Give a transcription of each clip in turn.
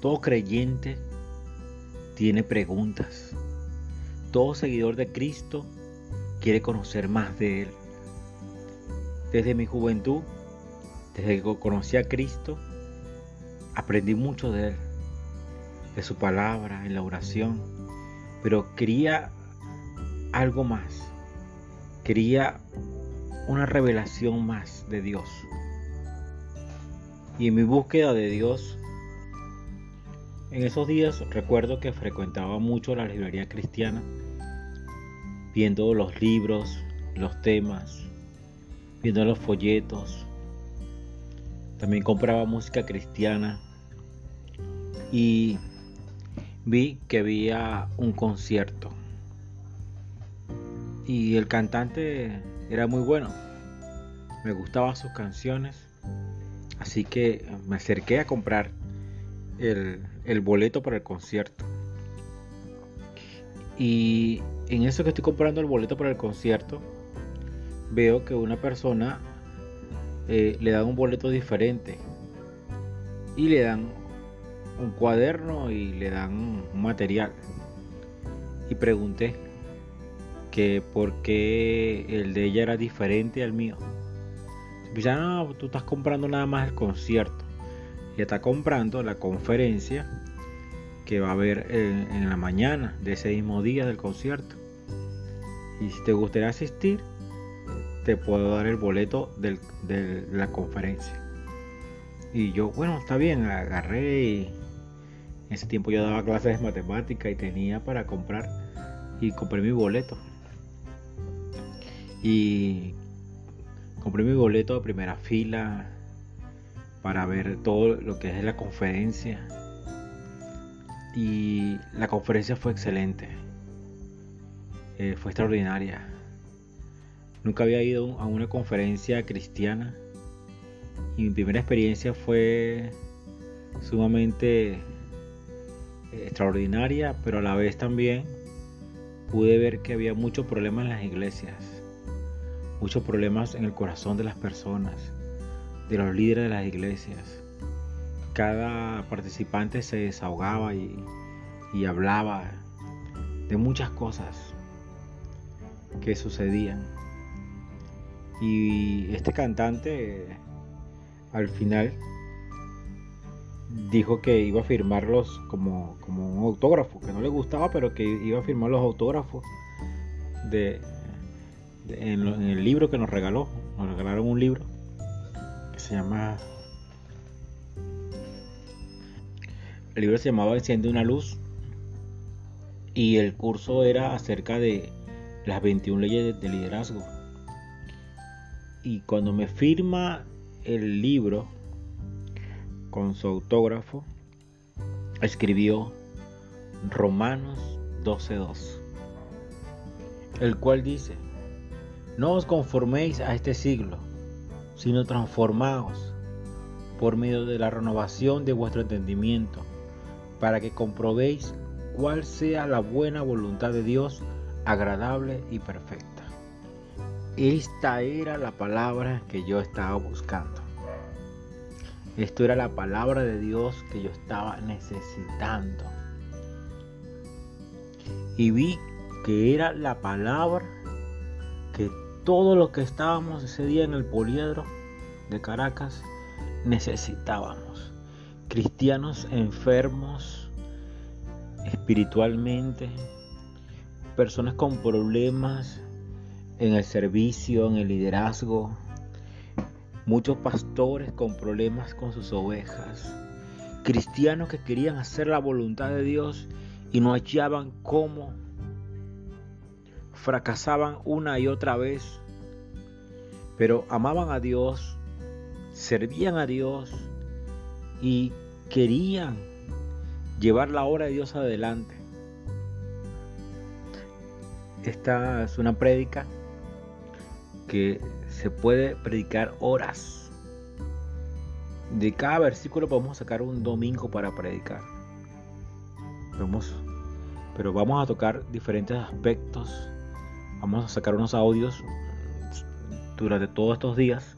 Todo creyente tiene preguntas. Todo seguidor de Cristo quiere conocer más de Él. Desde mi juventud, desde que conocí a Cristo, aprendí mucho de Él, de su palabra, en la oración, pero quería algo más, quería una revelación más de Dios. Y en mi búsqueda de Dios, en esos días recuerdo que frecuentaba mucho la librería cristiana, viendo los libros, los temas, viendo los folletos. También compraba música cristiana y vi que había un concierto. Y el cantante era muy bueno. Me gustaban sus canciones. Así que me acerqué a comprar el, el boleto para el concierto. Y en eso que estoy comprando el boleto para el concierto, veo que una persona eh, le dan un boleto diferente y le dan un cuaderno y le dan un material. Y pregunté que por qué el de ella era diferente al mío. Dice, no, tú estás comprando nada más el concierto. Y está comprando la conferencia que va a haber en la mañana de ese mismo día del concierto. Y si te gustaría asistir, te puedo dar el boleto de la conferencia. Y yo, bueno, está bien, agarré y en ese tiempo yo daba clases de matemática y tenía para comprar y compré mi boleto. Y compré mi boleto de primera fila para ver todo lo que es la conferencia. Y la conferencia fue excelente. Eh, fue extraordinaria. Nunca había ido a una conferencia cristiana y mi primera experiencia fue sumamente eh, extraordinaria, pero a la vez también pude ver que había muchos problemas en las iglesias, muchos problemas en el corazón de las personas, de los líderes de las iglesias. Cada participante se desahogaba y, y hablaba de muchas cosas que sucedían. Y este cantante al final dijo que iba a firmarlos como, como un autógrafo, que no le gustaba, pero que iba a firmar los autógrafos de, en, el libro que nos regaló. Nos regalaron un libro se llama... El libro se llamaba Enciende una luz y el curso era acerca de las 21 leyes de liderazgo. Y cuando me firma el libro con su autógrafo, escribió Romanos 12.2, el cual dice, no os conforméis a este siglo, sino transformaos por medio de la renovación de vuestro entendimiento, para que comprobéis cuál sea la buena voluntad de Dios, agradable y perfecta. Esta era la palabra que yo estaba buscando. Esto era la palabra de Dios que yo estaba necesitando. Y vi que era la palabra que todos los que estábamos ese día en el poliedro de Caracas necesitábamos. Cristianos enfermos espiritualmente, personas con problemas en el servicio, en el liderazgo, muchos pastores con problemas con sus ovejas, cristianos que querían hacer la voluntad de Dios y no hallaban cómo, fracasaban una y otra vez, pero amaban a Dios, servían a Dios y querían llevar la obra de Dios adelante. Esta es una prédica que se puede predicar horas. De cada versículo podemos sacar un domingo para predicar. Pero vamos a tocar diferentes aspectos. Vamos a sacar unos audios durante todos estos días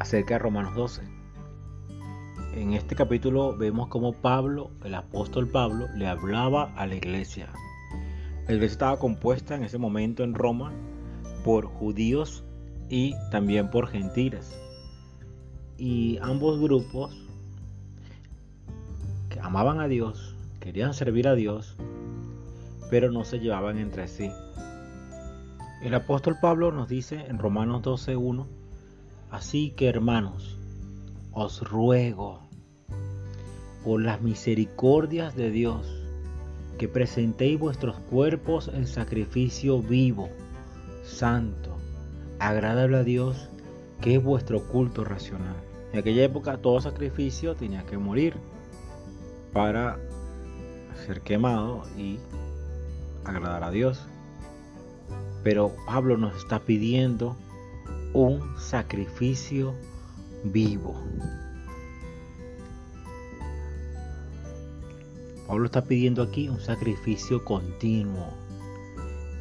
acerca de Romanos 12. en este capítulo vemos cómo Pablo, el apóstol Pablo, le hablaba a la iglesia. La iglesia estaba compuesta en ese momento en Roma por judíos y también por gentiles. Y ambos grupos que amaban a Dios, querían servir a Dios, pero no se llevaban entre sí. El apóstol Pablo nos dice en Romanos 12.1, así que hermanos, os ruego por las misericordias de Dios que presentéis vuestros cuerpos en sacrificio vivo, santo, agradable a Dios, que es vuestro culto racional. En aquella época todo sacrificio tenía que morir para ser quemado y agradar a Dios. Pero Pablo nos está pidiendo un sacrificio vivo. Pablo está pidiendo aquí un sacrificio continuo.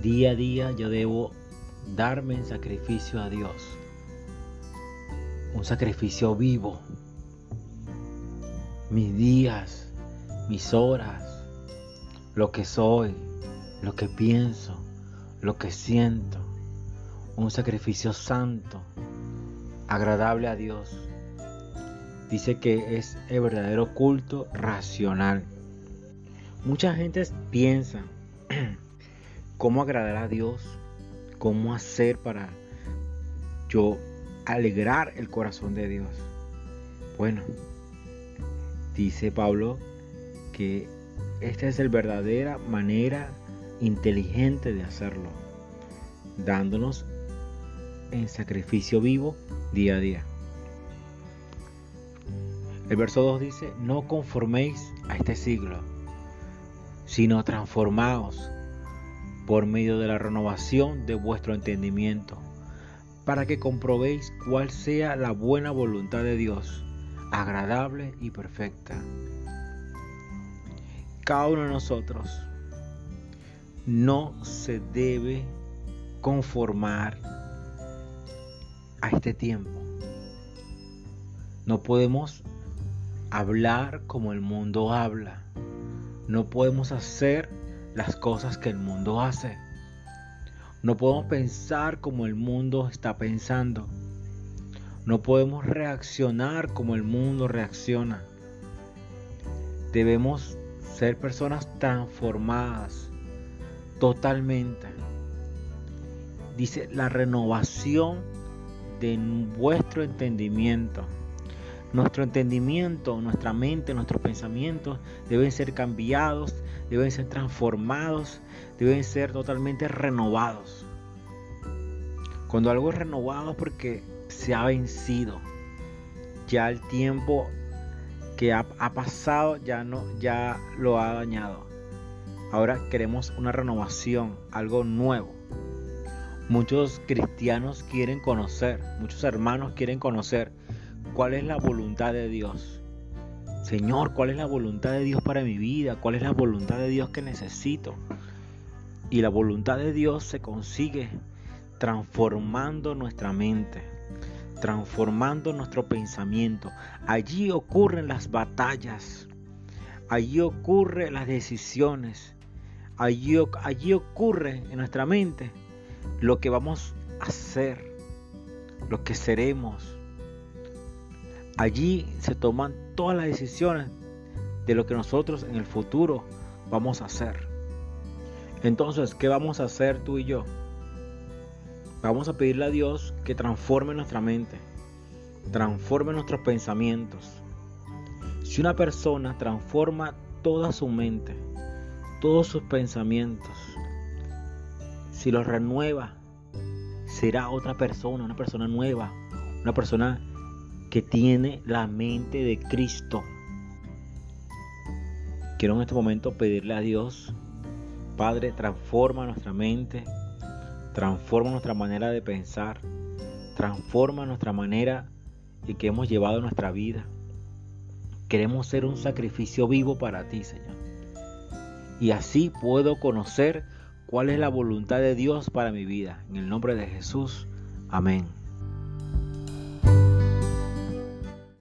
Día a día yo debo darme en sacrificio a Dios. Un sacrificio vivo. Mis días, mis horas, lo que soy, lo que pienso, lo que siento. Un sacrificio santo, agradable a Dios. Dice que es el verdadero culto racional. Mucha gente piensa cómo agradar a Dios, cómo hacer para yo alegrar el corazón de Dios. Bueno, dice Pablo que esta es la verdadera manera inteligente de hacerlo, dándonos en sacrificio vivo día a día. El verso 2 dice, no conforméis a este siglo, sino transformaos por medio de la renovación de vuestro entendimiento, para que comprobéis cuál sea la buena voluntad de Dios, agradable y perfecta. Cada uno de nosotros no se debe conformar a este tiempo. No podemos hablar como el mundo habla. No podemos hacer las cosas que el mundo hace. No podemos pensar como el mundo está pensando. No podemos reaccionar como el mundo reacciona. Debemos ser personas transformadas totalmente. Dice la renovación de vuestro entendimiento. Nuestro entendimiento, nuestra mente, nuestros pensamientos deben ser cambiados, deben ser transformados, deben ser totalmente renovados. Cuando algo es renovado es porque se ha vencido. Ya el tiempo que ha, ha pasado ya no ya lo ha dañado. Ahora queremos una renovación, algo nuevo. Muchos cristianos quieren conocer, muchos hermanos quieren conocer cuál es la voluntad de Dios. Señor, ¿cuál es la voluntad de Dios para mi vida? ¿Cuál es la voluntad de Dios que necesito? Y la voluntad de Dios se consigue transformando nuestra mente, transformando nuestro pensamiento. Allí ocurren las batallas, allí ocurren las decisiones, allí, allí ocurre en nuestra mente lo que vamos a hacer, lo que seremos, Allí se toman todas las decisiones de lo que nosotros en el futuro vamos a hacer. Entonces, ¿qué vamos a hacer tú y yo? Vamos a pedirle a Dios que transforme nuestra mente, transforme nuestros pensamientos. Si una persona transforma toda su mente, todos sus pensamientos, si los renueva, será otra persona, una persona nueva, una persona que tiene la mente de Cristo. Quiero en este momento pedirle a Dios, Padre, transforma nuestra mente, transforma nuestra manera de pensar, transforma nuestra manera y que hemos llevado nuestra vida. Queremos ser un sacrificio vivo para ti, Señor. Y así puedo conocer cuál es la voluntad de Dios para mi vida. En el nombre de Jesús. Amén.